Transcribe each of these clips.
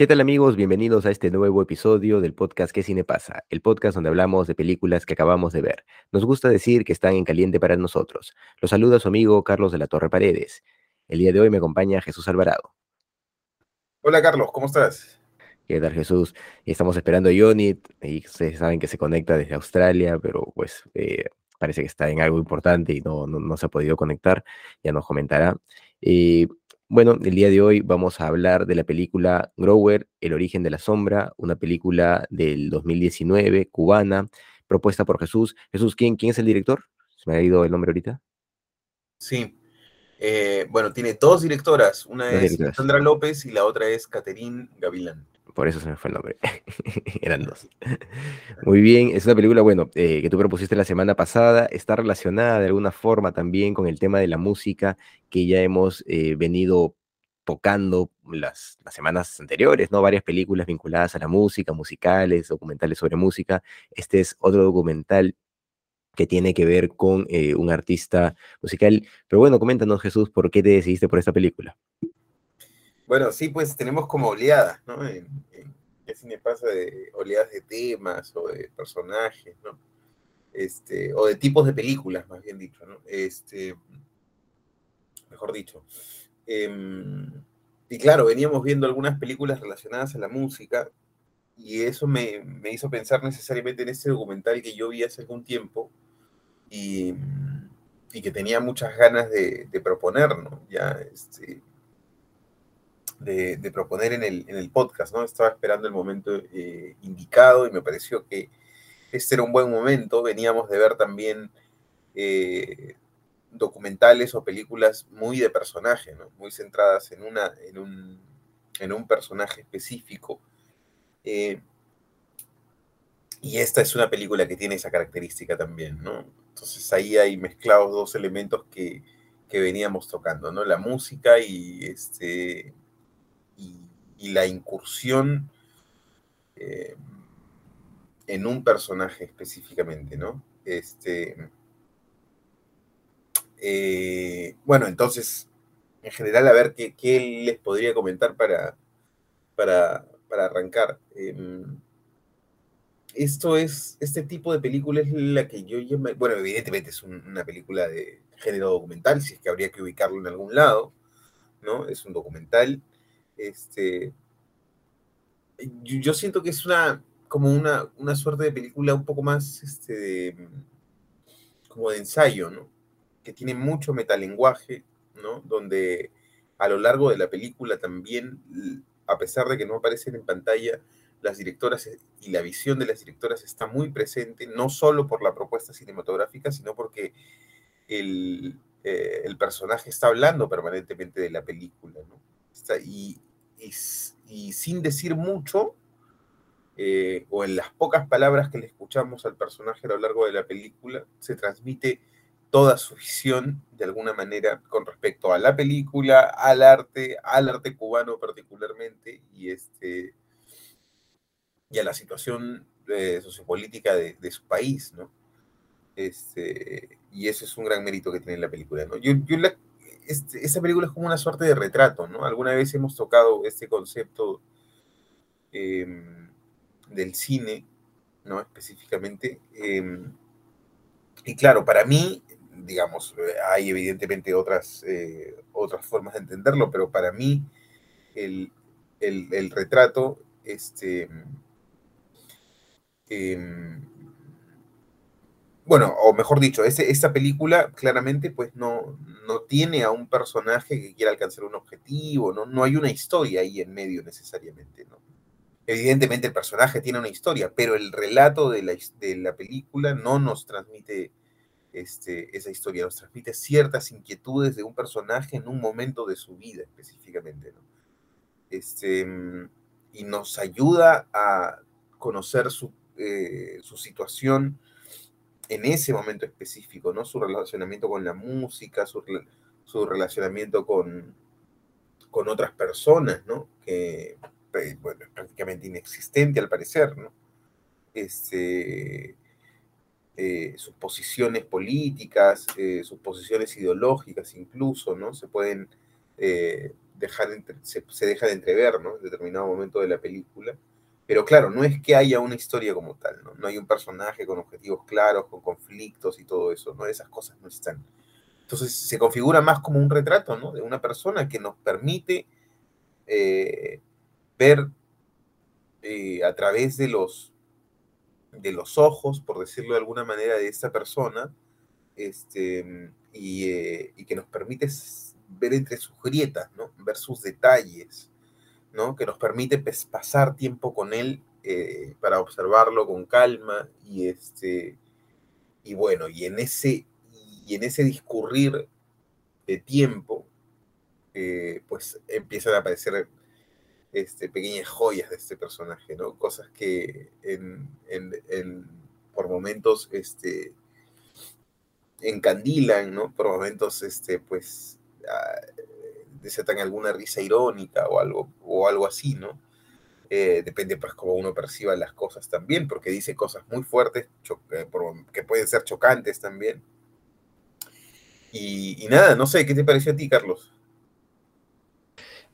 ¿Qué tal amigos? Bienvenidos a este nuevo episodio del podcast ¿Qué cine pasa? El podcast donde hablamos de películas que acabamos de ver. Nos gusta decir que están en caliente para nosotros. Los saluda su amigo Carlos de la Torre Paredes. El día de hoy me acompaña Jesús Alvarado. Hola Carlos, ¿cómo estás? ¿Qué tal Jesús? Estamos esperando a Johnny y ustedes saben que se conecta desde Australia, pero pues eh, parece que está en algo importante y no, no, se ha podido conectar, ya nos comentará. Eh, bueno, el día de hoy vamos a hablar de la película Grower, El origen de la sombra, una película del 2019, cubana, propuesta por Jesús. Jesús, ¿quién, quién es el director? ¿Se me ha ido el nombre ahorita? Sí. Eh, bueno, tiene dos directoras. Una es Sandra López y la otra es Caterín Gavilán. Por eso se me fue el nombre. Eran dos. Muy bien, es una película, bueno, eh, que tú propusiste la semana pasada. Está relacionada de alguna forma también con el tema de la música que ya hemos eh, venido tocando las, las, semanas anteriores, ¿no? Varias películas vinculadas a la música, musicales, documentales sobre música. Este es otro documental que tiene que ver con eh, un artista musical. Pero bueno, coméntanos, Jesús, ¿por qué te decidiste por esta película? Bueno, sí, pues tenemos como oleadas, ¿no? En, ¿Qué cine pasa de oleadas de temas o de personajes, ¿no? Este, o de tipos de películas, más bien dicho, ¿no? Este, mejor dicho. Em, y claro, veníamos viendo algunas películas relacionadas a la música y eso me, me, hizo pensar necesariamente en ese documental que yo vi hace algún tiempo y, y que tenía muchas ganas de, de proponer, ¿no? Ya, este, de, proponer en el, en el, podcast, ¿no? Estaba esperando el momento eh, indicado y me pareció que este era un buen momento. Veníamos de ver también eh, documentales o películas muy de personaje, ¿no? Muy centradas en, una, en, un, en un personaje específico. Eh, y esta es una película que tiene esa característica también, ¿no? Entonces ahí hay mezclados dos elementos que, que veníamos tocando, ¿no? La música y este y, la incursión eh, en un personaje específicamente, ¿no? Este, eh, bueno, entonces, en general, a ver qué, les podría comentar para, para, para arrancar. Em, esto es, este tipo de película es la que yo llamo, bueno, evidentemente es una película de género documental, si es que habría que ubicarlo en algún lado, ¿no? Es un documental este, yo, siento que es una, como una, una, suerte de película un poco más, este, como de ensayo, ¿no? Que tiene mucho metalenguaje, ¿no? Donde a lo largo de la película también, a pesar de que no aparecen en pantalla, las directoras y la visión de las directoras está muy presente, no solo por la propuesta cinematográfica, sino porque el, eh, el personaje está hablando permanentemente de la película, ¿no? Y, sin decir mucho, eh, o en las pocas palabras que le escuchamos al personaje a lo largo de la película, se transmite toda su visión de alguna manera con respecto a la película, al arte, al arte cubano particularmente, y, este, y a la situación eh, sociopolítica de, su país, ¿no? Este, y eso es un gran mérito que tiene la película, ¿no? Yo, yo la, este, esta película es como una suerte de retrato, ¿no? Alguna vez hemos tocado este concepto em, del cine, ¿no? Específicamente. Em, y claro, para mí, digamos, hay evidentemente otras, eh, otras formas de entenderlo, pero para mí el, retrato, este, em, bueno, o mejor dicho, esta película claramente pues no, no tiene a un personaje que quiera alcanzar un objetivo, ¿no? no hay una historia ahí en medio necesariamente. ¿no? Evidentemente el personaje tiene una historia, pero el relato de la, de la película no nos transmite este, esa historia, nos transmite ciertas inquietudes de un personaje en un momento de su vida específicamente, ¿no? Este, y nos ayuda a conocer su, eh, su situación en ese momento específico, ¿no? Su relacionamiento con la música, su, su relacionamiento con, con otras personas, ¿no? Que, bueno, es prácticamente inexistente al parecer, ¿no? Este, eh, sus posiciones políticas, eh, sus posiciones ideológicas incluso, ¿no? Se pueden eh, dejar, se, se, deja de entrever, ¿no? En determinado momento de la película. Pero claro, no es que haya una historia como tal, ¿no? Hay un personaje con objetivos claros, con conflictos y todo eso, ¿no? Esas cosas no están. Entonces se configura más como un retrato, ¿no? De una persona que nos permite ver a través de los de los ojos, por decirlo de alguna manera, de esta persona, este, y, eh, y, que nos permite ver entre sus grietas, ¿no? ver sus detalles, ¿no? que nos permite pues, pasar tiempo con él eh, para observarlo con calma y, este, y bueno, y en ese, y en ese discurrir de tiempo, eh, pues empiezan a aparecer este, pequeñas joyas de este personaje, ¿no? Cosas que en, por momentos este, encandilan, ¿no? Por momentos, este, pues, ah, desetan alguna risa irónica o algo, o algo así, ¿no? Eh, depende, pues, cómo uno perciba las cosas también, porque dice cosas muy fuertes eh, que pueden ser chocantes también. Y, nada, no sé, ¿qué te pareció a ti, Carlos?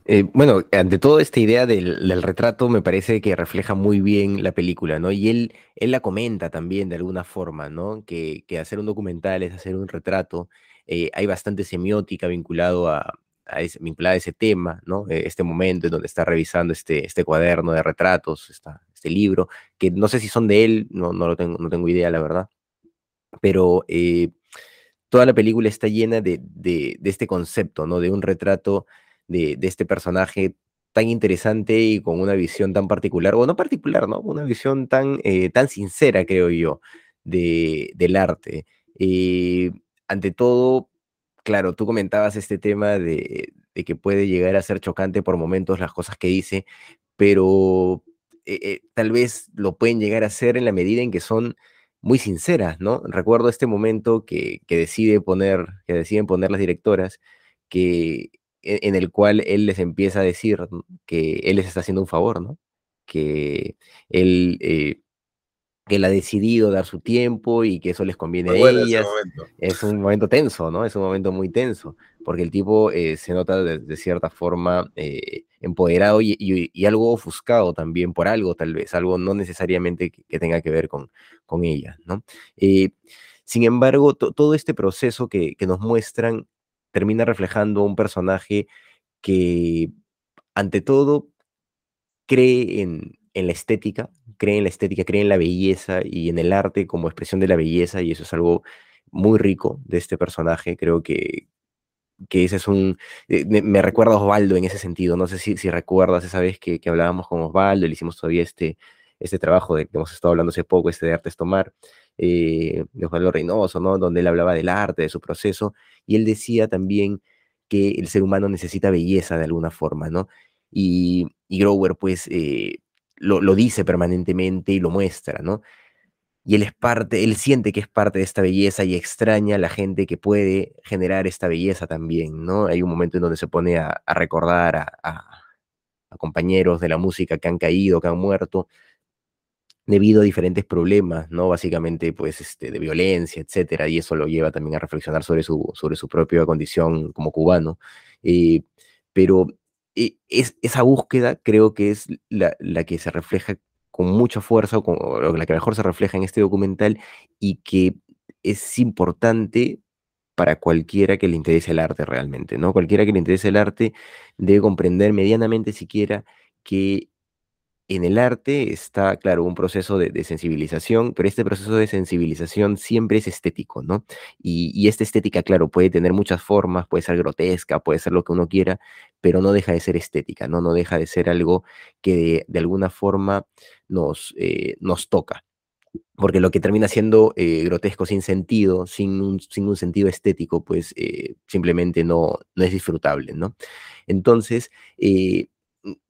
Eh, bueno, ante todo esta idea del, retrato me parece que refleja muy bien la película, ¿no? Y él, él la comenta también de alguna forma, ¿no? Que, hacer un documental es hacer un retrato. Hay bastante semiótica vinculado a, ese, vinculada a ese tema, ¿no? Eh, este momento en donde está revisando este, este cuaderno de retratos, este libro, que no sé si son de él, no, no, lo tengo, no tengo idea, la verdad. Pero toda la película está llena de, de, de este concepto, ¿no? De un retrato de, este personaje tan interesante y con una visión tan particular, o no particular, ¿no? Una visión tan, eh, tan sincera, creo yo, de, del arte. Eh, ante todo, claro, tú comentabas este tema de, que puede llegar a ser chocante por momentos las cosas que dice, pero eh, tal vez lo pueden llegar a ser en la medida en que son muy sinceras, ¿no? Recuerdo este momento que, que decide poner, que deciden poner las directoras, que e, en el cual él les empieza a decir que él les está haciendo un favor, ¿no? Que él, eh, que él ha decidido dar su tiempo y que eso les conviene a ellas. Es un momento tenso, ¿no? Es un momento muy tenso, porque el tipo eh, se nota de, cierta forma eh, empoderado y, algo ofuscado también por algo, tal vez, algo no necesariamente que, tenga que ver con, con ella, ¿no? sin embargo, todo este proceso que, que nos muestran termina reflejando un personaje que, ante todo, cree en, la estética, cree en la estética, cree en la belleza y en el arte como expresión de la belleza, y eso es algo muy rico de este personaje. Creo que, que ese es un... Eh, me, recuerda a Osvaldo en ese sentido. No sé si, si recuerdas esa vez que, hablábamos con Osvaldo, le hicimos todavía este, este trabajo de que hemos estado hablando hace poco, este de Artes Tomar, eh, de Osvaldo Reynoso, ¿no? Donde él hablaba del arte, de su proceso, y él decía también que el ser humano necesita belleza de alguna forma, ¿no? Y, Grower, pues, eh, lo, dice permanentemente y lo muestra, ¿no? Y él es parte, él siente que es parte de esta belleza y extraña a la gente que puede generar esta belleza también, ¿no? Hay un momento en donde se pone a, recordar a, a compañeros de la música que han caído, que han muerto, debido a diferentes problemas, ¿no? Básicamente, pues, este, de violencia, etcétera, y eso lo lleva también a reflexionar sobre su, sobre su propia condición como cubano. Eh, pero es, esa búsqueda creo que es la, la, que se refleja con mucha fuerza, o la que mejor se refleja en este documental, y que es importante para cualquiera que le interese el arte realmente, ¿no? Cualquiera que le interese el arte debe comprender medianamente siquiera que en el arte está, claro, un proceso de, sensibilización, pero este proceso de sensibilización siempre es estético, ¿no? Y, esta estética, claro, puede tener muchas formas, puede ser grotesca, puede ser lo que uno quiera, pero no deja de ser estética, ¿no? No deja de ser algo que de, alguna forma nos, eh, nos toca. porque lo que termina siendo eh, grotesco sin sentido, sin un, sentido estético, pues eh, simplemente no, es disfrutable, ¿no? Entonces,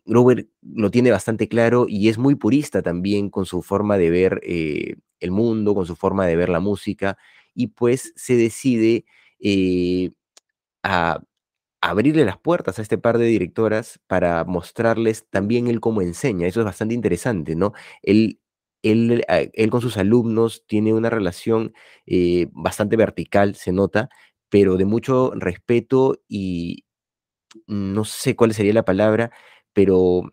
Grover lo tiene bastante claro y es muy purista también con su forma de ver el mundo, con su forma de ver la música, y pues se decide a abrirle las puertas a este par de directoras para mostrarles también él cómo enseña. Eso es bastante interesante, ¿no? Él, él, ah, él con sus alumnos tiene una relación eh, bastante vertical, se nota, pero de mucho respeto y no sé cuál sería la palabra, pero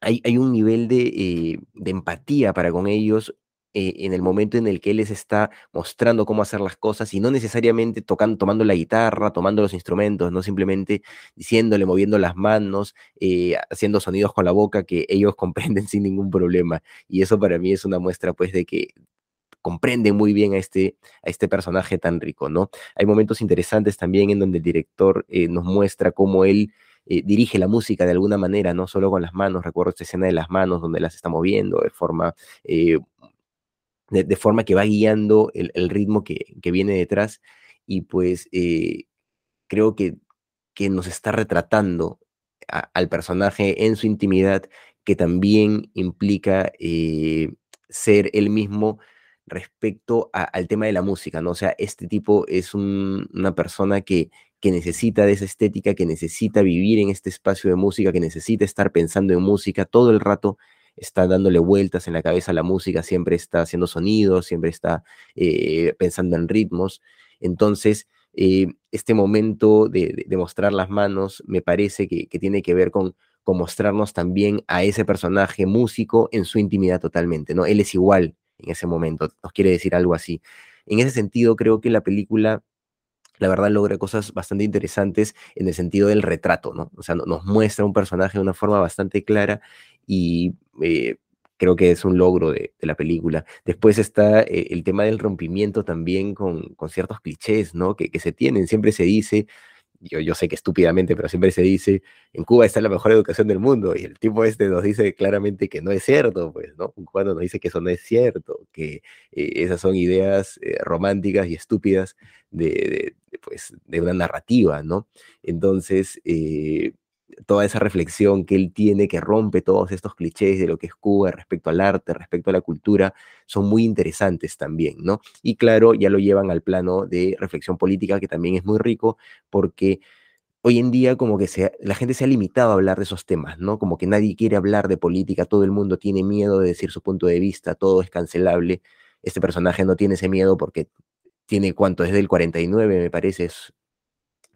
hay, hay un nivel de, eh, empatía para con ellos eh, en el momento en el que él les está mostrando cómo hacer las cosas y no necesariamente tocando, tomando la guitarra, tomando los instrumentos, no simplemente diciéndole, moviendo las manos, eh, haciendo sonidos con la boca que ellos comprenden sin ningún problema. Y eso para mí es una muestra pues de que comprenden muy bien a este, a este personaje tan rico, ¿no? Hay momentos interesantes también en donde el director nos muestra cómo él dirige la música de alguna manera, no solo con las manos, recuerdo esta escena de las manos donde las está moviendo de forma de, forma que va guiando el, ritmo que, viene detrás y pues eh, creo que, que, nos está retratando al personaje en su intimidad que también implica eh, ser él mismo respecto al tema de la música, ¿no? O sea, este tipo es una persona que, que necesita de esa estética, que necesita vivir en este espacio de música, que necesita estar pensando en música todo el rato está dándole vueltas en la cabeza a la música, siempre está haciendo sonidos, siempre está eh, pensando en ritmos. Entonces, eh, este momento de, mostrar las manos me parece que, tiene que ver con, con, mostrarnos también a ese personaje músico en su intimidad totalmente, ¿no? Él es igual en ese momento, nos quiere decir algo así. En ese sentido, creo que la película la verdad logra cosas bastante interesantes en el sentido del retrato, ¿no? O sea, nos muestra un personaje de una forma bastante clara y eh, creo que es un logro de, la película. Después está eh, el tema del rompimiento también con, con ciertos clichés, ¿no? Que, se tienen, siempre se dice, yo, yo sé que estúpidamente, pero siempre se dice, en Cuba está la mejor educación del mundo, y el tipo este nos dice claramente que no es cierto, pues, ¿no? Un cubano nos dice que eso no es cierto, que eh, esas son ideas románticas y estúpidas de, pues, de una narrativa, ¿no? Entonces, toda esa reflexión que él tiene, que rompe todos estos clichés de lo que es Cuba respecto al arte, respecto a la cultura, son muy interesantes también, ¿no? Y claro, ya lo llevan al plano de reflexión política, que también es muy rico, porque hoy en día como que la gente se ha limitado a hablar de esos temas, ¿no? Como que nadie quiere hablar de política, todo el mundo tiene miedo de decir su punto de vista, todo es cancelable. Este personaje no tiene ese miedo porque tiene cuánto, desde el 49 me parece, es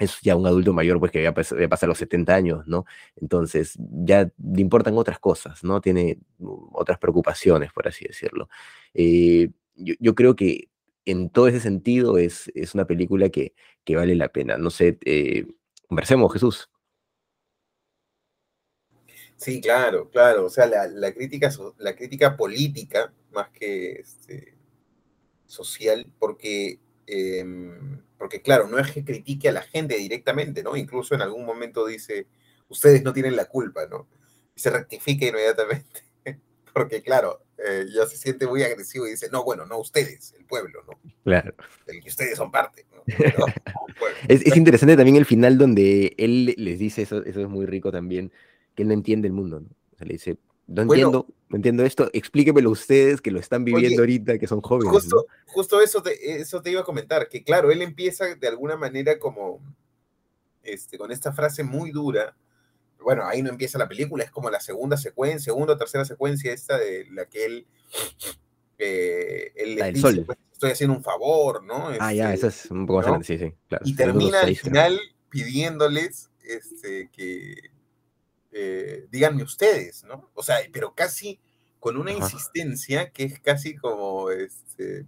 es ya un adulto mayor, pues que ya, pasa los 70 años, ¿no? Entonces, ya le importan otras cosas, ¿no? Tiene otras preocupaciones, por así decirlo. Eh, yo, creo que en todo ese sentido es, es una película que, que, vale la pena. No sé, eh, conversemos, Jesús. Sí, claro, claro. O sea, la, crítica, la crítica política, más que este, social, porque em, porque claro, no es que critique a la gente directamente, ¿no? Incluso en algún momento dice, ustedes no tienen la culpa, ¿no? Y se rectifica inmediatamente, porque claro, eh, ya se siente muy agresivo y dice, no, bueno, no ustedes, el pueblo, ¿no? Claro. Del que ustedes son parte, ¿no? es, interesante también el final donde él les dice, eso, eso es muy rico también, que él no entiende el mundo, ¿no? O sea, le dice, no entiendo, no entiendo esto, explíquemelo ustedes que lo están viviendo ahorita, que son jóvenes. Justo, justo eso, te, eso te iba a comentar, que claro, él empieza de alguna manera como, este, con esta frase muy dura, bueno, ahí no empieza la película, es como la segunda secuencia, segunda o tercera secuencia esta de la que él, eh, él le dice, pues, estoy haciendo un favor, ¿no? ah, ya, eso es un poco más sí, sí, claro. Y termina al final pidiéndoles este, que eh, díganme ustedes, ¿no? O sea, pero casi con una insistencia que es casi como, este,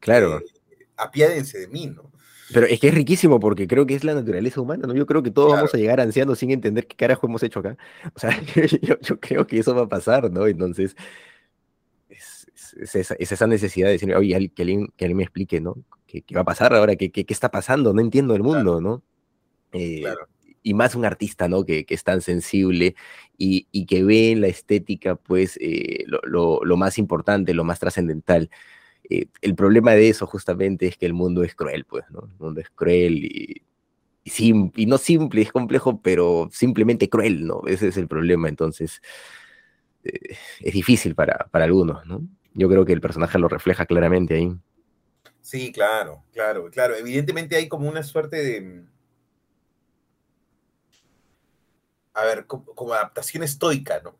claro, eh, apiádense de mí, ¿no? Pero es que es riquísimo porque creo que es la naturaleza humana, ¿no? Yo creo que todos vamos a llegar ancianos sin entender qué carajo hemos hecho acá. O sea, yo, creo que eso va a pasar, ¿no? Entonces, es, esa, necesidad de decir, oye, que alguien, que alguien me explique, ¿no? ¿Qué, va a pasar ahora? ¿Qué, qué, está pasando? No entiendo el mundo, ¿no? Eh, claro y más un artista, ¿no? Que, que es tan sensible y, y, que ve en la estética, pues, eh, lo, lo, más importante, lo más trascendental. Eh, el problema de eso justamente es que el mundo es cruel, pues, ¿no? El mundo es cruel y, y no simple, es complejo, pero simplemente cruel, ¿no? Ese es el problema, entonces eh, es difícil para, para algunos, ¿no? Yo creo que el personaje lo refleja claramente ahí. Sí, claro, claro, claro. Evidentemente hay como una suerte de, a ver, como, como, adaptación estoica, ¿no?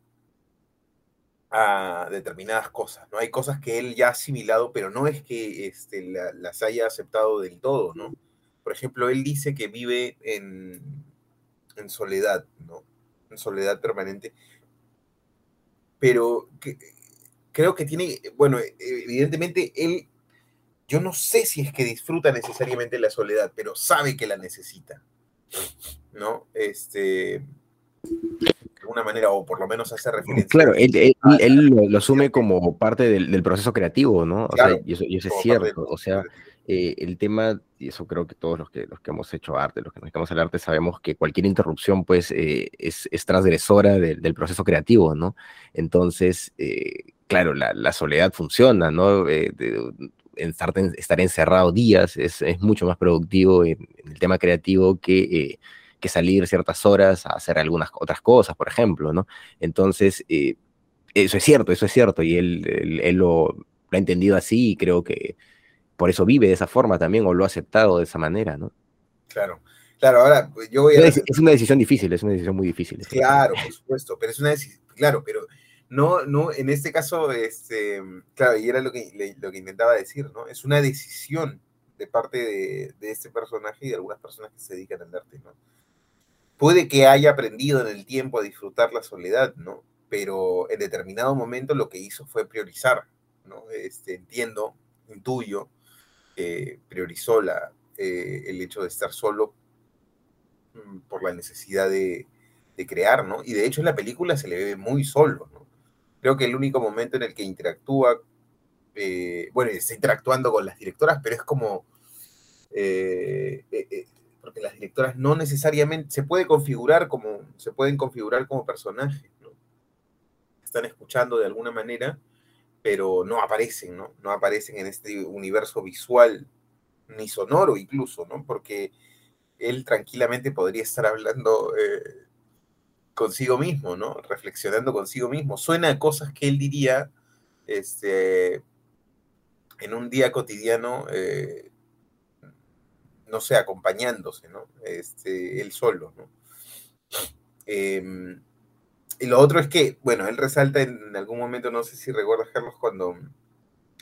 A determinadas cosas, ¿no? Hay cosas que él ya ha asimilado, pero no es que este, la, las haya aceptado del todo, ¿no? Por ejemplo, él dice que vive en, en soledad, ¿no? En soledad permanente. Pero que, creo que tiene, bueno, evidentemente él, yo no sé si es que disfruta necesariamente la soledad, pero sabe que la necesita, ¿no? Este, de alguna manera, o por lo menos hace referencia. Claro, él, él, él lo, lo, asume como parte del, del proceso creativo, ¿no? O sea, y eso, y eso es cierto, o sea, eh, el tema, y eso creo que todos los que, los que hemos hecho arte, los que nos dedicamos al arte, sabemos que cualquier interrupción, pues, eh, es, es, transgresora de, del proceso creativo, ¿no? Entonces, eh, claro, la, la, soledad funciona, ¿no? De, estar, estar, encerrado días es, es, mucho más productivo en, en el tema creativo que, que, salir ciertas horas a hacer algunas otras cosas, por ejemplo, ¿no? Entonces, eh, eso es cierto, eso es cierto, y él, él, él lo, lo, ha entendido así y creo que por eso vive de esa forma también o lo ha aceptado de esa manera, ¿no? Claro. Claro, ahora pues, yo voy a... Es, es una decisión difícil, es una decisión muy difícil. Claro, por supuesto, pero es una decisión, claro, pero no, no, en este caso, este, claro, y era lo que, lo que intentaba decir, ¿no? Es una decisión de parte de, de, este personaje y de algunas personas que se dedican al arte, ¿no? Puede que haya aprendido en el tiempo a disfrutar la soledad, ¿no? Pero en determinado momento lo que hizo fue priorizar, ¿no? Este, entiendo, intuyo, eh, priorizó la, eh, el hecho de estar solo mm, por la necesidad de, de crear, ¿no? Y de hecho en la película se le ve muy solo, ¿no? Creo que el único momento en el que interactúa, eh, bueno, está interactuando con las directoras, pero es como, eh, porque las directoras no necesariamente, se puede configurar como, se pueden configurar como personajes, ¿no? Están escuchando de alguna manera, pero no aparecen, ¿no? No aparecen en este universo visual, ni sonoro incluso, ¿no? Porque él tranquilamente podría estar hablando eh, consigo mismo, ¿no? Reflexionando consigo mismo. Suena a cosas que él diría este, en un día cotidiano, eh, no sé, acompañándose, ¿no? Este, él solo, ¿no? Eh, y lo otro es que, bueno, él resalta en algún momento, no sé si recuerdas, Carlos, cuando,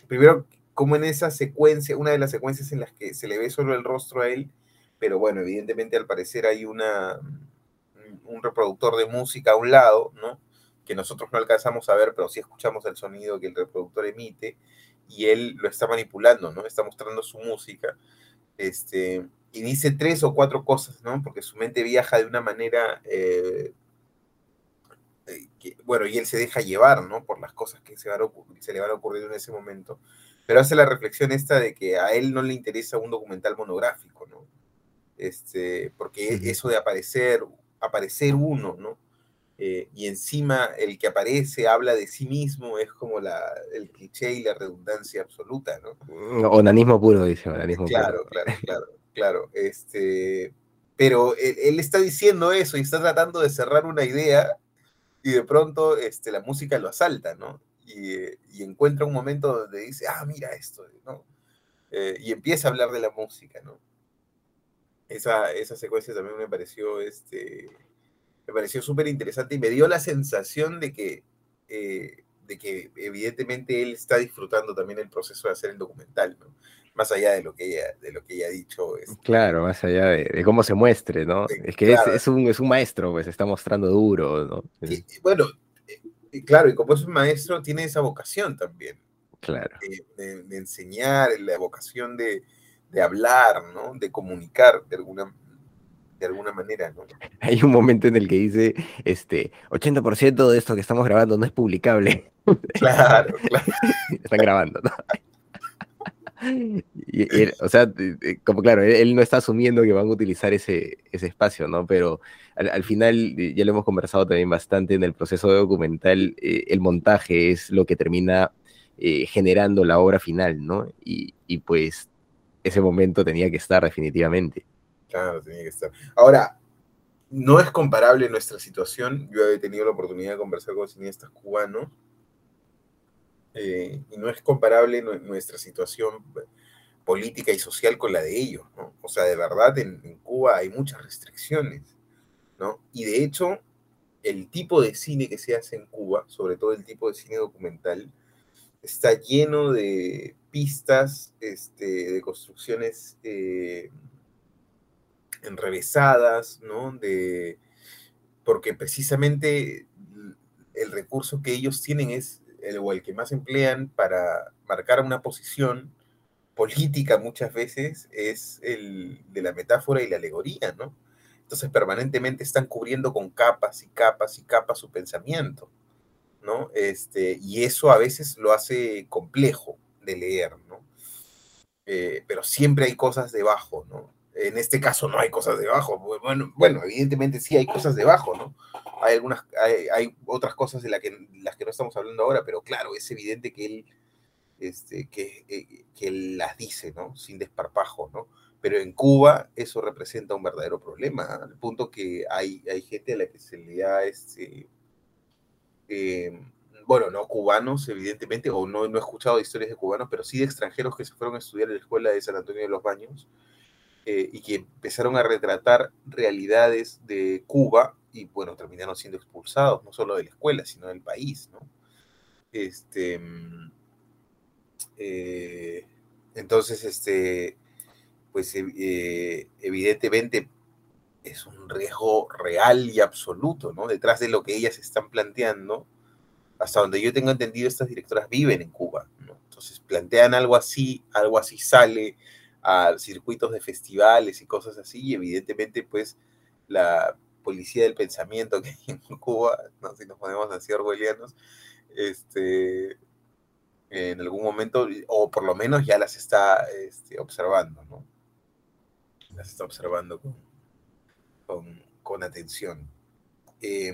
primero, como en esa secuencia, una de las secuencias en las que se le ve solo el rostro a él, pero bueno, evidentemente al parecer hay una, un reproductor de música a un lado, ¿no? Que nosotros no alcanzamos a ver, pero sí escuchamos el sonido que el reproductor emite y él lo está manipulando, ¿no? Está mostrando su música. Este, y dice tres o cuatro cosas, ¿no? Porque su mente viaja de una manera, eh, que, bueno, y él se deja llevar, ¿no? Por las cosas que se, van a se le van a ocurrir en ese momento. Pero hace la reflexión esta de que a él no le interesa un documental monográfico, ¿no? Este, porque eso de aparecer aparecer uno, ¿no? Eh, y encima el que aparece habla de sí mismo, es como la, el cliché y la redundancia absoluta, ¿no? Mm, onanismo puro, dice, onanismo claro, puro. Claro, claro, claro. Este, pero él, él, está diciendo eso y está tratando de cerrar una idea y de pronto este, la música lo asalta, ¿no? Y, y encuentra un momento donde dice, ah, mira esto, ¿no? Eh, y empieza a hablar de la música, ¿no? esa, esa secuencia también me pareció, este, me pareció súper interesante y me dio la sensación de que, eh, de que evidentemente él está disfrutando también el proceso de hacer el documental, ¿no? Más allá de lo que ella, de lo que ella ha dicho. Este, claro, más allá de, de, cómo se muestre, ¿no? es que claro. es, es, un, es un maestro, pues está mostrando duro, ¿no? Y, bueno, y claro, y como es un maestro, tiene esa vocación también. Claro. De, de, de enseñar, la vocación de, de hablar, ¿no? De comunicar de alguna, de alguna manera, ¿no? Hay un momento en el que dice, este, 80% de esto que estamos grabando no es publicable. Claro, claro. Están grabando, ¿no? o sea, como claro, él, no está asumiendo que van a utilizar ese, ese espacio, ¿no? Pero al, final, ya lo hemos conversado también bastante en el proceso documental, eh, el montaje es lo que termina eh, generando la obra final, ¿no? Y, y, pues ese momento tenía que estar definitivamente. Claro, tenía que estar. Ahora, no es comparable nuestra situación. Yo he tenido la oportunidad de conversar con cineastas cubanos eh, y no es comparable nuestra situación política y social con la de ellos, ¿no? O sea, de verdad en, Cuba hay muchas restricciones, ¿no? Y de hecho, el tipo de cine que se hace en Cuba, sobre todo el tipo de cine documental, está lleno de pistas, este, de construcciones eh, enrevesadas, ¿no? De, porque precisamente el recurso que ellos tienen es el, o el que más emplean para marcar una posición política muchas veces es el de la metáfora y la alegoría, ¿no? Entonces permanentemente están cubriendo con capas y capas y capas su pensamiento, ¿no? Este, y eso a veces lo hace complejo de leer, ¿no? Eh, pero siempre hay cosas debajo, ¿no? En este caso no hay cosas debajo. Bueno, bueno evidentemente sí hay cosas debajo, ¿no? Hay algunas, hay, otras cosas de que, las que no estamos hablando ahora, pero claro, es evidente que él, este, que, eh, que las dice, ¿no? Sin desparpajo, ¿no? Pero en Cuba eso representa un verdadero problema, al punto que hay, hay gente a la que se le da este, eh, bueno, no cubanos, evidentemente, o no, no he escuchado historias de cubanos, pero sí de extranjeros que se fueron a estudiar en la escuela de San Antonio de los Baños eh, y que empezaron a retratar realidades de Cuba y bueno, terminaron siendo expulsados, no solo de la escuela, sino del país, ¿no? Este, eh, entonces, este, pues eh, evidentemente es un riesgo real y absoluto, ¿no? Detrás de lo que ellas están planteando, hasta donde yo tengo entendido, estas directoras viven en Cuba, ¿no? Entonces plantean algo así, algo así sale, a circuitos de festivales y cosas así, y evidentemente pues la policía del pensamiento que hay en Cuba, ¿no? si nos ponemos así orwellianos, este, en algún momento, o por lo menos ya las está este, observando, ¿no? Las está observando con, con, atención. Eh,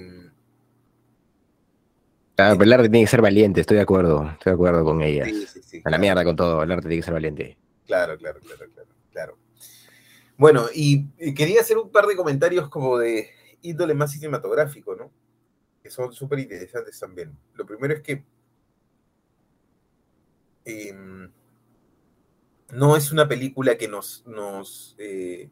el arte tiene que ser valiente, estoy de acuerdo, estoy de acuerdo con ella. a la mierda con todo, el arte tiene que ser valiente. Claro, claro, claro, claro, claro. Bueno, y, quería hacer un par de comentarios como de índole más cinematográfico, ¿no? Que son súper interesantes también. Lo primero es que em, no es una película que nos... nos eh,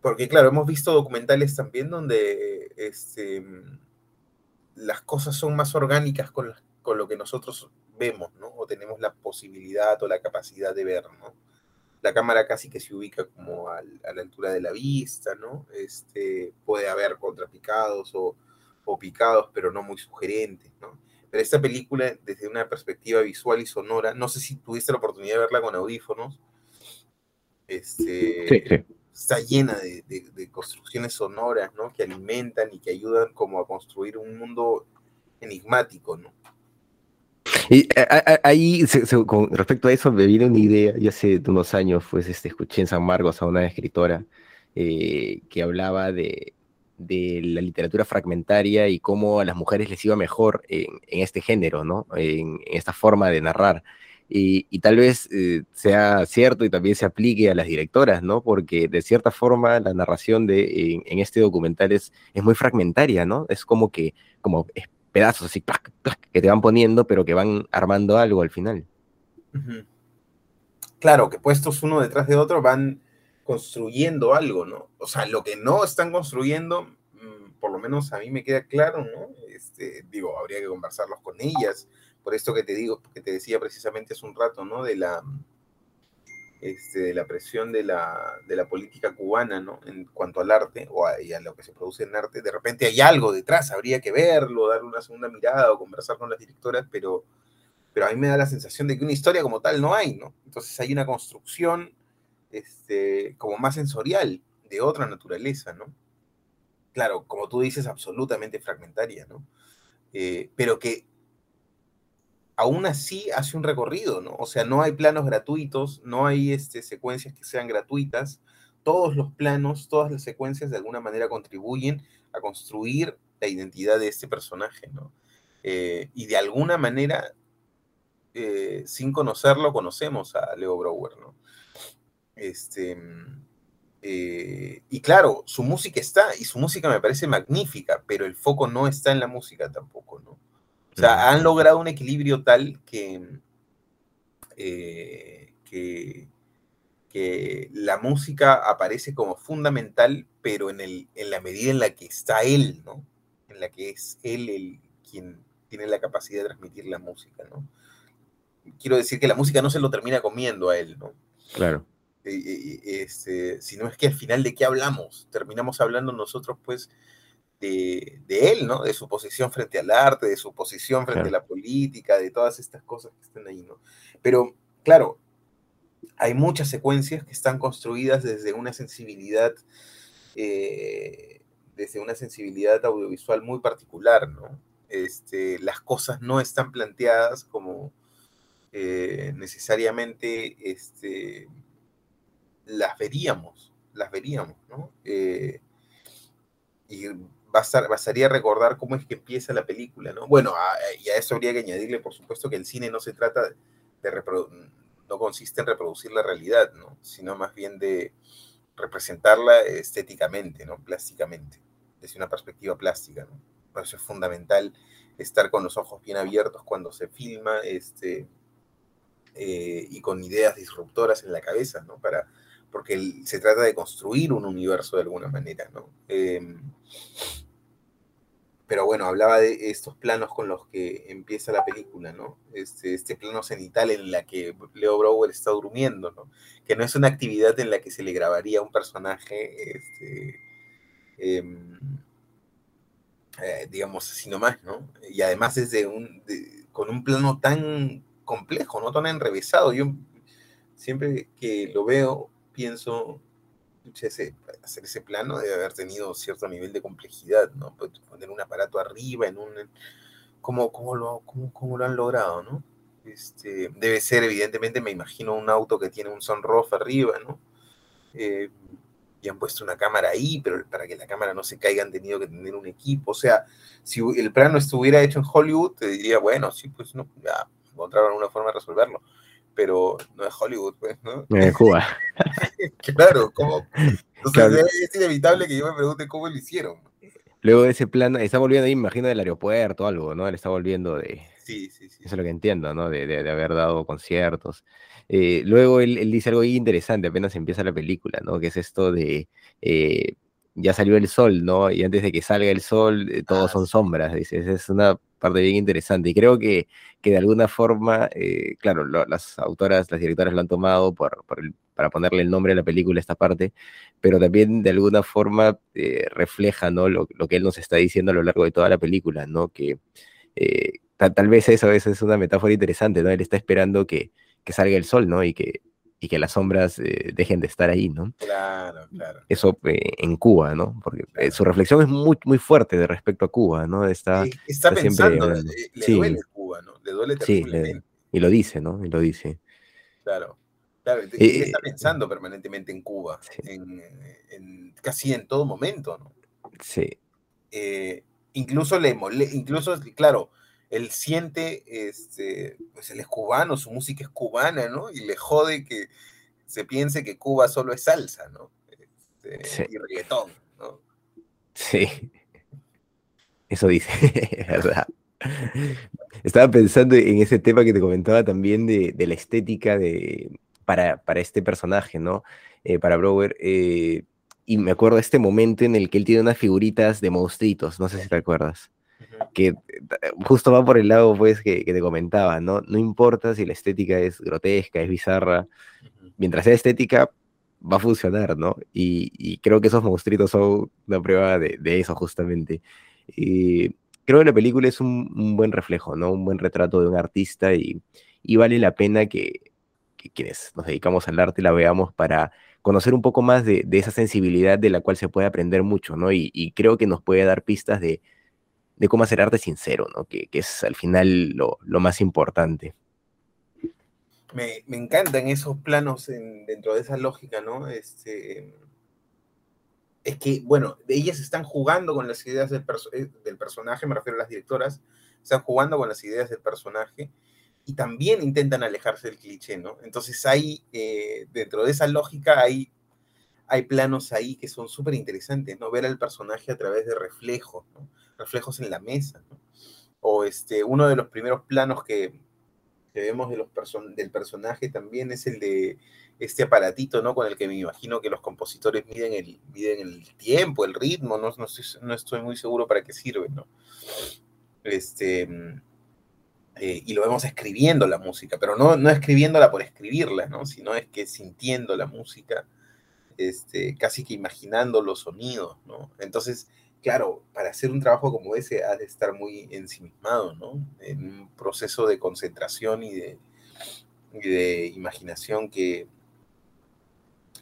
porque claro, hemos visto documentales también donde este, las cosas son más orgánicas con, con lo que nosotros vemos, ¿no? O tenemos la posibilidad o la capacidad de ver, ¿no? La cámara casi que se ubica como a la altura de la vista, ¿no? Este, puede haber contrapicados o, o picados, pero no muy sugerentes, ¿no? Pero esta película, desde una perspectiva visual y sonora, no sé si tuviste la oportunidad de verla con audífonos, este, está llena de, de, construcciones sonoras, ¿no? Que alimentan y que ayudan como a construir un mundo enigmático, ¿no? Y ahí, con respecto a eso, me vino una idea, yo hace unos años, pues, este, escuché en San Marcos a una escritora eh, que hablaba de, de, la literatura fragmentaria y cómo a las mujeres les iba mejor en, este género, ¿no? En, esta forma de narrar. Y, tal vez eh, sea cierto y también se aplique a las directoras, ¿no? Porque de cierta forma la narración de, en, este documental es, es muy fragmentaria, ¿no? Es como que, como pedazos así, que te van poniendo, pero que van armando algo al final. Claro, que puestos uno detrás de otro van construyendo algo, ¿no? O sea, lo que no están construyendo, mm, por lo menos a mí me queda claro, ¿no? Este, digo, habría que conversarlos con ellas, por esto que te digo, que te decía precisamente hace un rato, ¿no? De la, este, de la presión de la, de la política cubana, ¿no? En cuanto al arte o a, lo que se produce en arte, de repente hay algo detrás, habría que verlo, darle una segunda mirada o conversar con las directoras, pero, pero a mí me da la sensación de que una historia como tal no hay, ¿no? Entonces hay una construcción este, como más sensorial, de otra naturaleza, ¿no? Claro, como tú dices, absolutamente fragmentaria, ¿no? Eh, pero que aún así hace un recorrido, ¿no? O sea, no hay planos gratuitos, no hay este, secuencias que sean gratuitas. Todos los planos, todas las secuencias de alguna manera contribuyen a construir la identidad de este personaje, ¿no? Eh, y de alguna manera, eh, sin conocerlo, conocemos a Leo Brower, ¿no? Este, eh, y claro, su música está, y su música me parece magnífica, pero el foco no está en la música tampoco, ¿no? O sea, han logrado un equilibrio tal que, que, que, la música aparece como fundamental, pero en, el, en la medida en la que está él, ¿no? En la que es él el quien tiene la capacidad de transmitir la música, ¿no? Quiero decir que la música no se lo termina comiendo a él, ¿no? Claro. Este, sino es que al final de qué hablamos, terminamos hablando nosotros pues de, él, ¿no? De su posición frente al arte, de su posición frente a la política, de todas estas cosas que están ahí, ¿no? Pero, claro, hay muchas secuencias que están construidas desde una sensibilidad, eh, desde una sensibilidad audiovisual muy particular, ¿no? Este, las cosas no están planteadas como eh, necesariamente este, las veríamos, las veríamos, ¿no? Eh, y bastaría recordar cómo es que empieza la película, ¿no? Bueno, y a eso habría que añadirle, por supuesto, que el cine no se trata de no consiste en reproducir la realidad, ¿no? Sino más bien de representarla estéticamente, ¿no? Plásticamente, desde una perspectiva plástica, ¿no? Por eso es fundamental estar con los ojos bien abiertos cuando se filma este, eh, y con ideas disruptoras en la cabeza, ¿no? Para, porque se trata de construir un universo de alguna manera, ¿no? Em, pero bueno, hablaba de estos planos con los que empieza la película, ¿no? Este, este plano cenital en la que Leo Brower está durmiendo, ¿no? Que no es una actividad en la que se le grabaría a un personaje, este, em, eh, digamos así nomás, ¿no? Y además es un, con un plano tan complejo, ¿no? Tan enrevesado. Yo siempre que lo veo pienso, ese, hacer ese plano debe haber tenido cierto nivel de complejidad, ¿no? Pues, poner un aparato arriba en un... ¿Cómo, cómo, lo, cómo, cómo lo han logrado, no? Este, debe ser, evidentemente, me imagino un auto que tiene un sunroof arriba, ¿no? Eh, y han puesto una cámara ahí, pero para que la cámara no se caiga han tenido que tener un equipo. O sea, si el plano estuviera hecho en Hollywood, te diría, bueno, sí, pues no, ya encontraron una forma de resolverlo. Pero no es Hollywood, pues, ¿no? En Cuba. claro, ¿cómo? Entonces es inevitable que yo me pregunte cómo lo hicieron. Luego de ese plano, está volviendo ahí, imagino, del aeropuerto o algo, ¿no? Él está volviendo de... Sí, sí, sí. Eso es lo que entiendo, ¿no? De, de, de haber dado conciertos. Eh, luego él, dice algo interesante apenas empieza la película, ¿no? Que es esto de, eh, ya salió el sol, ¿no? Y antes de que salga el sol, eh, todos ah, son sombras, dice. Es una parte bien interesante. Y creo que, que de alguna forma, claro, las autoras, las directoras lo han tomado por, para ponerle el nombre a la película, esta parte, pero también de alguna forma refleja, ¿no? Lo, lo, que él nos está diciendo a lo largo de toda la película, ¿no? Que tal, vez eso, eso es una metáfora interesante, ¿no? Él está esperando que que salga el sol, ¿no? Y que, y que las sombras eh, dejen de estar ahí, ¿no? Claro, claro. Eso eh, en Cuba, ¿no? Porque eh, su reflexión es muy, muy fuerte de respecto a Cuba, ¿no? Está, está, pensando, le, duele Cuba, ¿no? Le duele terriblemente. Sí, y lo dice, ¿no? Y lo dice. Claro. Claro, está pensando permanentemente en Cuba, en, casi en todo momento, ¿no? Sí. incluso le molesta, incluso, claro, él siente, este, pues él es cubano, su música es cubana, ¿no? Y le jode que se piense que Cuba solo es salsa, ¿no? Este, y reggaetón, ¿no? Sí. Eso dice, ¿verdad? Estaba pensando en ese tema que te comentaba también de, la estética de, para, para, este personaje, ¿no? Eh, para Brower. Eh, y me acuerdo de este momento en el que él tiene unas figuritas de monstruitos, no sé si te acuerdas que eh, justo va por el lado, pues, que, te comentaba, ¿no? No importa si la estética es grotesca, es bizarra, mientras sea estética, va a funcionar, ¿no? Y, creo que esos monstruitos son una prueba de, eso, justamente. Y creo que la película es un, buen reflejo, ¿no? Un buen retrato de un artista y, vale la pena que, quienes nos dedicamos al arte la veamos para conocer un poco más de, esa sensibilidad de la cual se puede aprender mucho, ¿no? y creo que nos puede dar pistas de de cómo hacer arte sincero, ¿no? Que, que es al final lo, lo más importante. Me, me, encantan esos planos en, dentro de esa lógica, ¿no? Este, es que, bueno, ellas están jugando con las ideas eh, del, personaje, me refiero a las directoras, están jugando con las ideas del personaje y también intentan alejarse del cliché, ¿no? Entonces hay, eh, dentro de esa lógica, hay, hay planos ahí que son súper interesantes, ¿no? Ver al personaje a través de reflejos, ¿no? Reflejos en la mesa. O este, uno de los primeros planos que, que vemos de los person del personaje también es el de este aparatito, ¿no? Con el que me imagino que los compositores miden el, miden el tiempo, el ritmo, no, no, estoy, no estoy muy seguro para qué sirve, ¿no? Este, eh, y lo vemos escribiendo la música, pero no, no escribiéndola por escribirla, ¿no? Sino es que sintiendo la música, este, casi que imaginando los sonidos, ¿no? Entonces, claro, para hacer un trabajo como ese has de estar muy ensimismado, ¿no? En un proceso de concentración y de, y de imaginación que,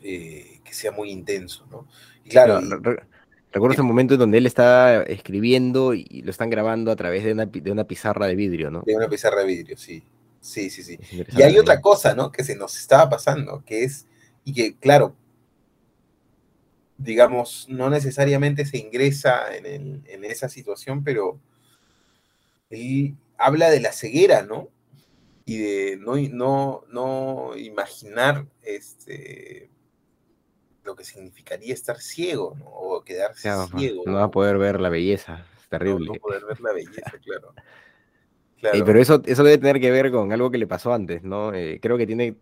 eh, que sea muy intenso, ¿no? Y claro, no, recuerdo ese momento en donde él está escribiendo y lo están grabando a través de una, de una pizarra de vidrio, ¿no? De una pizarra de vidrio, sí. Sí, sí, sí. Y hay otra cosa, ¿no? Que se nos estaba pasando, que es, y que, claro, digamos, no necesariamente se ingresa en, el, en, esa situación, pero él habla de la ceguera, ¿no? Y de no, no, no imaginar este, lo que significaría estar ciego, ¿no? O quedarse claro, ciego. No, ¿no? va a poder ver la belleza, es terrible. No, no poder ver la belleza, claro. Claro. Eh, pero eso, eso debe tener que ver con algo que le pasó antes, ¿no? Eh, creo que tiene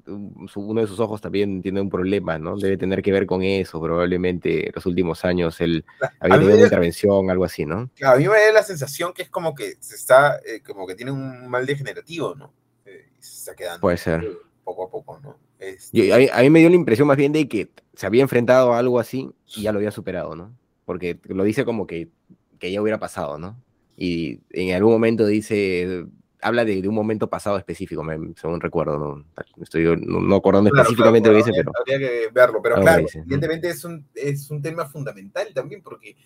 su, uno de sus ojos también tiene un problema, ¿no? Debe tener que ver con eso, probablemente en los últimos años él había tenido una intervención, algo así, ¿no? Claro, a mí me da la sensación que es como que se está, eh, como que tiene un mal degenerativo, ¿no? Se está quedando. Puede ser. Poco a poco, ¿no? Este... Yo, a, mí, a, mí, me dio la impresión más bien de que se había enfrentado a algo así y ya lo había superado, ¿no? Porque lo dice como que, que ya hubiera pasado, ¿no? Y en algún momento dice, habla de, de, un momento pasado específico, me, según recuerdo, no estoy no, no acordando claro, específicamente claro, lo que dice, pero... Habría que verlo, pero claro, dice, evidentemente ¿no? es, un, es un tema fundamental también porque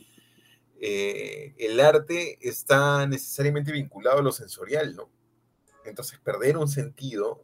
eh, el arte está necesariamente vinculado a lo sensorial, ¿no? Entonces perder un sentido,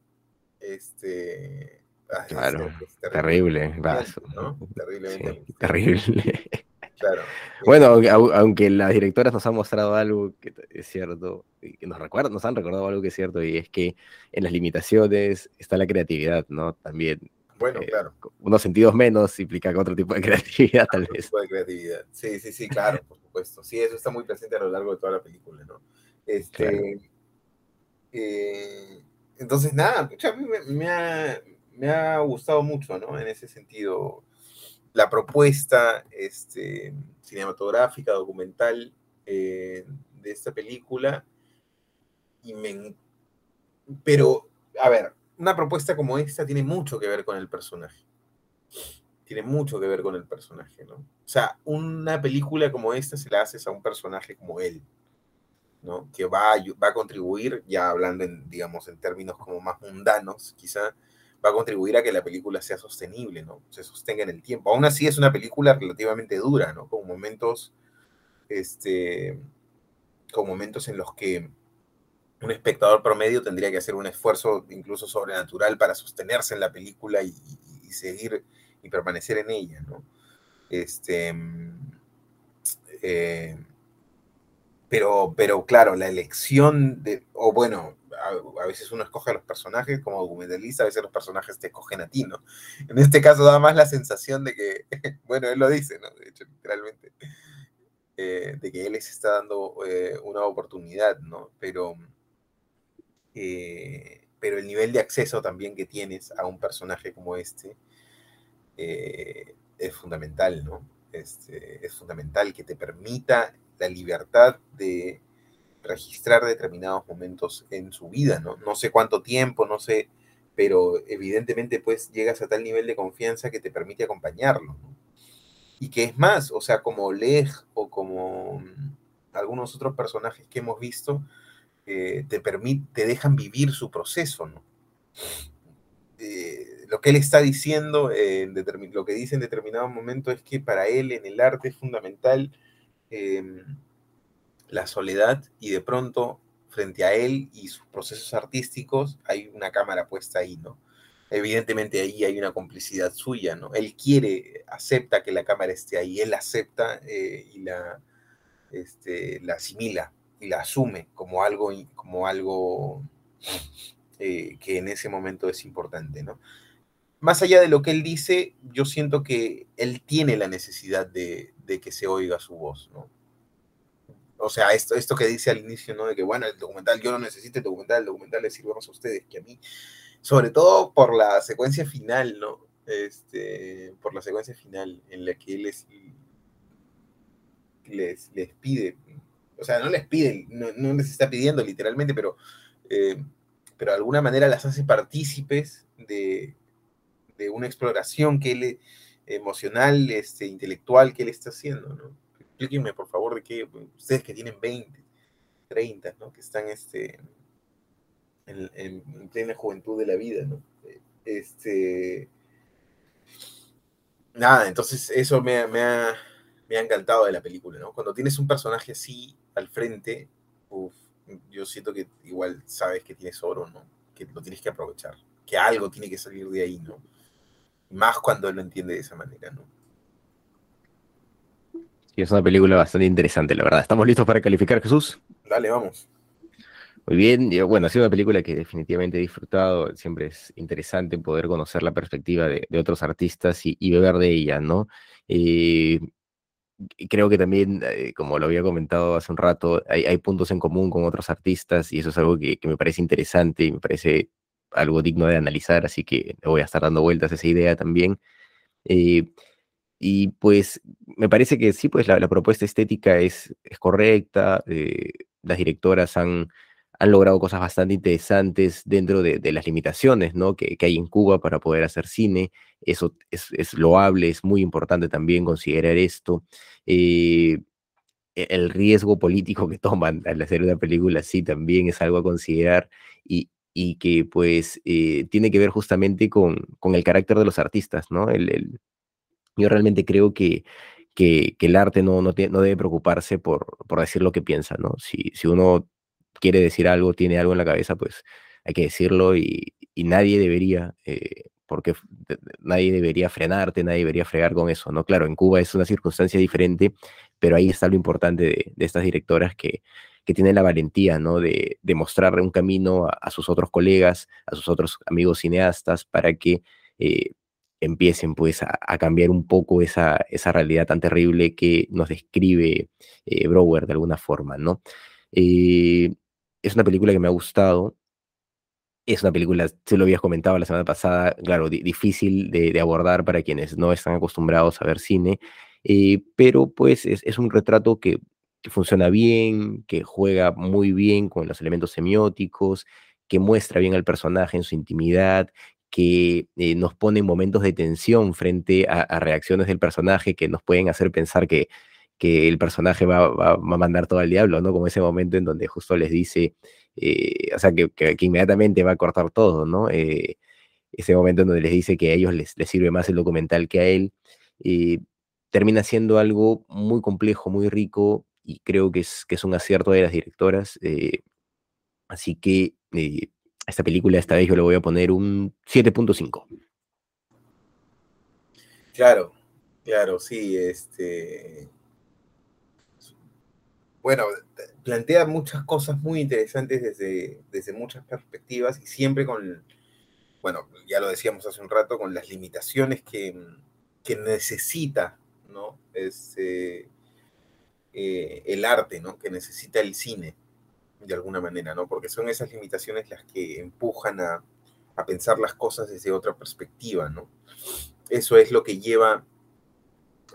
este... Claro, es, es terrible, terrible ¿no? Terriblemente. Sí, terrible. Claro. Bueno, aunque, las directoras nos han mostrado algo que es cierto, que nos recuerdan, nos han recordado algo que es cierto, y es que en las limitaciones está la creatividad, ¿no? También. Bueno, eh, claro. Unos sentidos menos implica otro tipo de creatividad, tal otro vez. Tipo de creatividad. Sí, sí, sí, claro, por supuesto. Sí, eso está muy presente a lo largo de toda la película, ¿no? Este. Claro. Eh, entonces, nada, a mí me, me, ha, me ha gustado mucho, ¿no? En ese sentido la propuesta este, cinematográfica, documental eh, de esta película. Y me, pero, a ver, una propuesta como esta tiene mucho que ver con el personaje. Tiene mucho que ver con el personaje, ¿no? O sea, una película como esta se la haces a un personaje como él, ¿no? Que va a, va a contribuir, ya hablando en, digamos, en términos como más mundanos, quizá, va a contribuir a que la película sea sostenible, ¿no? Se sostenga en el tiempo. Aún así es una película relativamente dura, ¿no? Con momentos, este, con momentos en los que un espectador promedio tendría que hacer un esfuerzo incluso sobrenatural para sostenerse en la película y, seguir y permanecer en ella, ¿no? Este, eh, pero, pero claro, la elección de, o bueno, a, veces uno escoge a los personajes como documentalista, a veces los personajes te escogen a ti, ¿no? En este caso da más la sensación de que, bueno, él lo dice, ¿no? De hecho, literalmente, eh, de que él les está dando eh, una oportunidad, ¿no? Pero, eh, pero el nivel de acceso también que tienes a un personaje como este es fundamental, ¿no? Este, es fundamental que te permita la libertad de registrar determinados momentos en su vida, ¿no? No sé cuánto tiempo, no sé, pero evidentemente pues llegas a tal nivel de confianza que te permite acompañarlo, ¿no? Y que es más, o sea, como Lej o como algunos otros personajes que hemos visto, eh, te, te dejan vivir su proceso, ¿no? Eh, lo que él está diciendo, eh, lo que dice en determinado momento es que para él en el arte es fundamental eh, la soledad y de pronto frente a él y sus procesos artísticos hay una cámara puesta ahí, ¿no? Evidentemente ahí hay una complicidad suya, ¿no? Él quiere, acepta que la cámara esté ahí, él acepta eh, y la, este, la asimila y la asume como algo, como algo eh, que en ese momento es importante, ¿no? Más allá de lo que él dice, yo siento que él tiene la necesidad de, de que se oiga su voz, ¿no? O sea, esto, esto que dice al inicio, ¿no? De que, bueno, el documental, yo no necesito el documental, el documental le sirve más a ustedes que a mí. Sobre todo por la secuencia final, ¿no? Este, por la secuencia final en la que él les, les, les pide, o sea, no les pide, no, les está pidiendo literalmente, pero, eh, pero de alguna manera las hace partícipes de, de una exploración que él, emocional, este, intelectual que él está haciendo, ¿no? Explíquenme por favor de qué, ustedes que tienen 20, 30, ¿no? Que están este, en, plena juventud de la vida, ¿no? Este, nada, entonces eso me, me, ha, me ha encantado de la película, ¿no? Cuando tienes un personaje así al frente, yo siento que igual sabes que tienes oro, ¿no? Que lo tienes que aprovechar, que algo tiene que salir de ahí, ¿no? Más cuando lo entiende de esa manera, ¿no? Es una película bastante interesante, la verdad. ¿Estamos listos para calificar, Jesús? Dale, vamos. Muy bien, bueno, ha sido una película que definitivamente he disfrutado, siempre es interesante poder conocer la perspectiva de, otros artistas y, beber de ella, ¿no? Eh, creo que también, eh, como lo había comentado hace un rato, hay, puntos en común con otros artistas y eso es algo que, me parece interesante y me parece algo digno de analizar, así que voy a estar dando vueltas a esa idea también. Eh, y pues me parece que sí, pues la, propuesta estética es, es correcta, eh, las directoras han, han logrado cosas bastante interesantes dentro de, las limitaciones ¿no? que, hay en Cuba para poder hacer cine. Eso es, loable, es muy importante también considerar esto. Eh, e, el riesgo político que toman al hacer una película así también es algo a considerar y, y que pues eh, tiene que ver justamente con, con, el carácter de los artistas, ¿no? Yo realmente creo que, que, el arte no, no, no, debe preocuparse por, por decir lo que piensa, ¿no? Si, si uno quiere decir algo, tiene algo en la cabeza, pues hay que decirlo y, y nadie debería, eh, porque nadie debería frenarte, nadie debería fregar con eso, ¿no? Claro, en Cuba es una circunstancia diferente, pero ahí está lo importante de, estas directoras que, que tienen la valentía, ¿no? De, de mostrar un camino a, sus otros colegas, a sus otros amigos cineastas, para que eh, empiecen pues a, cambiar un poco esa, esa, realidad tan terrible que nos describe eh, Brower de alguna forma, ¿no? Eh, es una película que me ha gustado. Es una película, se lo habías comentado la semana pasada, claro, difícil de, abordar para quienes no están acostumbrados a ver cine, eh, pero pues es, un retrato que, que funciona bien, que juega muy bien con los elementos semióticos, que muestra bien al personaje en su intimidad, que eh, nos pone en momentos de tensión frente a, reacciones del personaje que nos pueden hacer pensar que, que el personaje va, a mandar todo al diablo, ¿no? Como ese momento en donde justo les dice, eh, o sea, que, inmediatamente va a cortar todo, ¿no? Eh, ese momento en donde les dice que a ellos les, les sirve más el documental que a él, termina siendo algo muy complejo, muy rico, y creo que es, que es un acierto de las directoras. así que esta película esta vez yo le voy a poner un 7.5. Claro, claro, sí, este... Bueno, plantea muchas cosas muy interesantes desde, desde muchas perspectivas y siempre con, bueno, ya lo decíamos hace un rato, con las limitaciones que, necesita, ¿no? Este, eh, el arte, ¿no? Que necesita el cine de alguna manera, ¿no? Porque son esas limitaciones las que empujan a, pensar las cosas desde otra perspectiva, ¿no? Eso es lo que lleva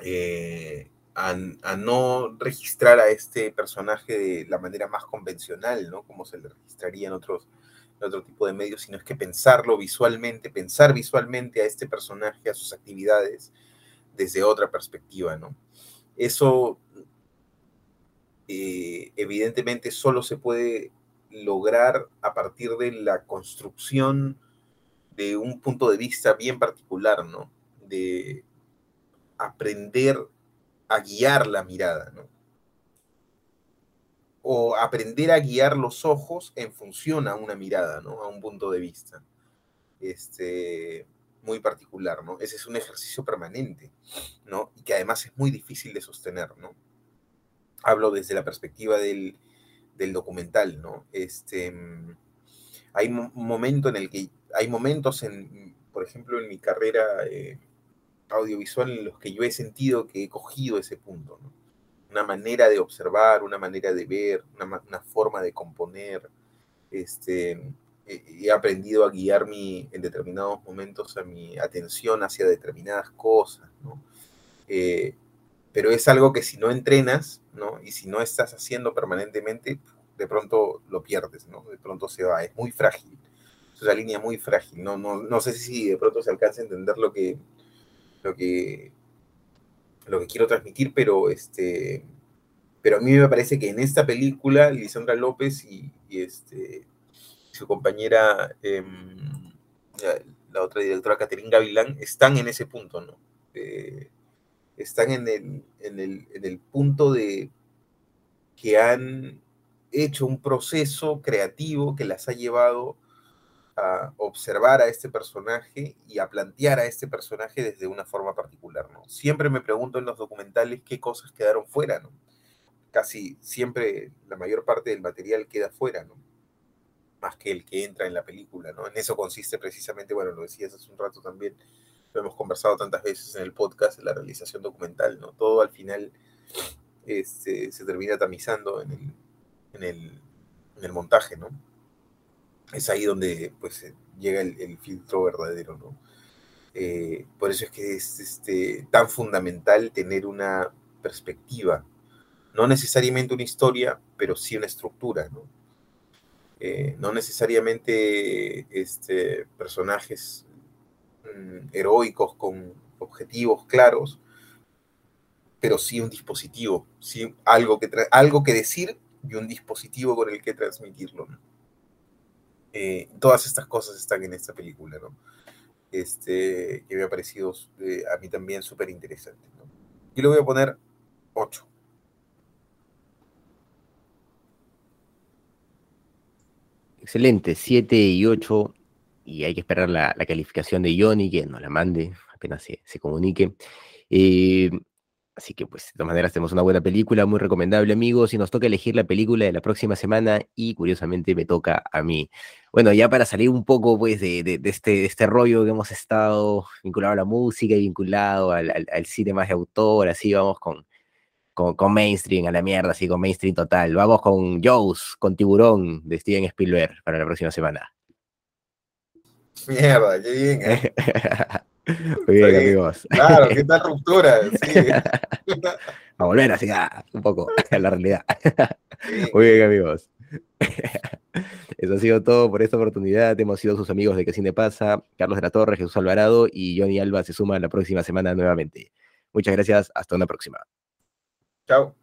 eh, a, no registrar a este personaje de la manera más convencional, ¿no? Como se le registraría en otros otro tipo de medios, sino es que pensarlo visualmente, pensar visualmente a este personaje, a sus actividades, desde otra perspectiva, ¿no? Eso eh, evidentemente solo se puede lograr a partir de la construcción de un punto de vista bien particular, ¿no? De aprender a guiar la mirada, ¿no? o aprender a guiar los ojos en función a una mirada, ¿no? A un punto de vista. Este, muy particular, ¿no? Ese es un ejercicio permanente, ¿no? Y que además es muy difícil de sostener, ¿no? Hablo desde la perspectiva del, documental, ¿no? Este, hay un momento en el que, hay momentos en, por ejemplo, en mi carrera eh, audiovisual en los que yo he sentido que he cogido ese punto, ¿no? Una manera de observar, una manera de ver, una, una forma de componer, este, he aprendido a guiar mi, en determinados momentos a mi atención hacia determinadas cosas, ¿no? Eh, pero es algo que si no entrenas, ¿no? Y si no estás haciendo permanentemente, de pronto lo pierdes, ¿no? De pronto se va, es muy frágil, es una línea muy frágil, no, no, no sé si de pronto se alcanza a entender lo que, lo que, lo que quiero transmitir, pero este, pero a mí me parece que en esta película, Lisandra López y, este, su compañera, em, la otra directora, Catherine Gavilán, están en ese punto, ¿no? Están en el, en, el, en el punto de que han hecho un proceso creativo que las ha llevado a observar a este personaje y a plantear a este personaje desde una forma particular, ¿no? Siempre me pregunto en los documentales qué cosas quedaron fuera, ¿no? Casi siempre la mayor parte del material queda fuera, ¿no? más que el que entra en la película, ¿no? En eso consiste precisamente, bueno, lo decías hace un rato también, hemos conversado tantas veces en el podcast, la realización documental, ¿no? Todo al final este, se termina tamizando en el, montaje, ¿no? Es ahí donde pues llega el, filtro verdadero, ¿no? Eh, por eso es que es este, tan fundamental tener una perspectiva, no necesariamente una historia, pero sí una estructura, ¿no? Eh, no necesariamente este, personajes mm, heroicos con objetivos claros, pero sí un dispositivo, sí algo que, algo que decir y un dispositivo con el que transmitirlo. Eh, todas estas cosas están en esta película, ¿no? Este, que me ha parecido eh, a mí también súper interesante. ¿no? Y le voy a poner 8. Excelente, 7 y 8. Y hay que esperar la, calificación de Johnny, que nos la mande apenas se, comunique. Eh, así que, pues, de todas maneras, tenemos una buena película, muy recomendable, amigos. Y nos toca elegir la película de la próxima semana. Y curiosamente me toca a mí. Bueno, ya para salir un poco, pues, de, este, este rollo que hemos estado vinculado a la música y vinculado al, al cine más de autor, así vamos con con, mainstream a la mierda, así con mainstream total. Vamos con Jaws, con Tiburón de Steven Spielberg para la próxima semana. Mierda, qué bien. ¿eh? Muy bien, amigos. Claro, qué tal ruptura. Sí. a volver así ah, un poco a la realidad. Muy bien, amigos. Eso ha sido todo por esta oportunidad. Hemos sido sus amigos de Que Cine Pasa, Carlos de la Torre, Jesús Alvarado y Johnny Alba se suma la próxima semana nuevamente. Muchas gracias. Hasta una próxima. Chao.